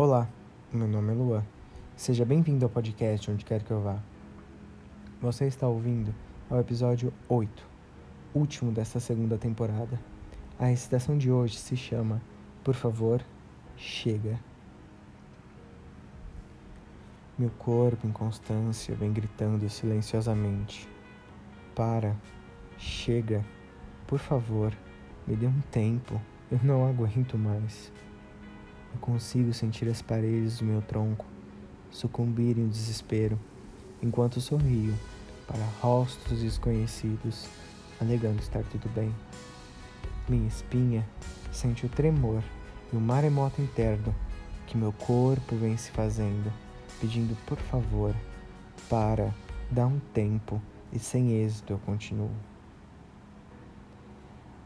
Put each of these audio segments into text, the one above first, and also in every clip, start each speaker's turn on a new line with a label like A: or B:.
A: Olá, meu nome é Luan. Seja bem-vindo ao podcast onde quer que eu vá. Você está ouvindo ao episódio 8, último desta segunda temporada. A recitação de hoje se chama Por favor, chega. Meu corpo em constância vem gritando silenciosamente. Para, chega, por favor, me dê um tempo, eu não aguento mais. Eu consigo sentir as paredes do meu tronco sucumbirem em desespero, enquanto sorrio para rostos desconhecidos, alegando estar tudo bem. Minha espinha sente o tremor e o maremoto interno que meu corpo vem se fazendo, pedindo por favor, para, dar um tempo e sem êxito eu continuo.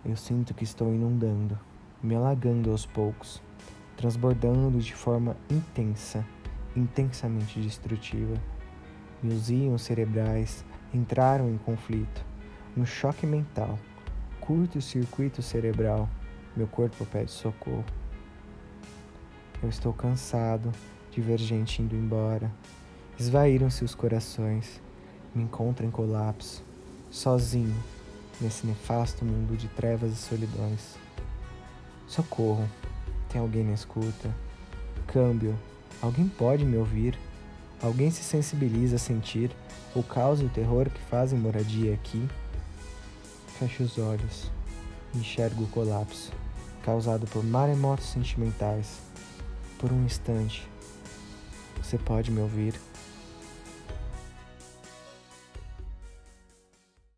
A: Eu sinto que estou inundando, me alagando aos poucos transbordando de forma intensa, intensamente destrutiva. Meus íons cerebrais entraram em conflito, no choque mental, curto-circuito cerebral, meu corpo pede socorro. Eu estou cansado de ver gente indo embora. Esvaíram-se os corações. Me encontro em colapso, sozinho, nesse nefasto mundo de trevas e solidões. Socorro! Tem alguém na escuta? Câmbio. Alguém pode me ouvir? Alguém se sensibiliza a sentir o caos e o terror que fazem moradia aqui? Fecho os olhos enxergo o colapso causado por maremotos sentimentais. Por um instante, você pode me ouvir?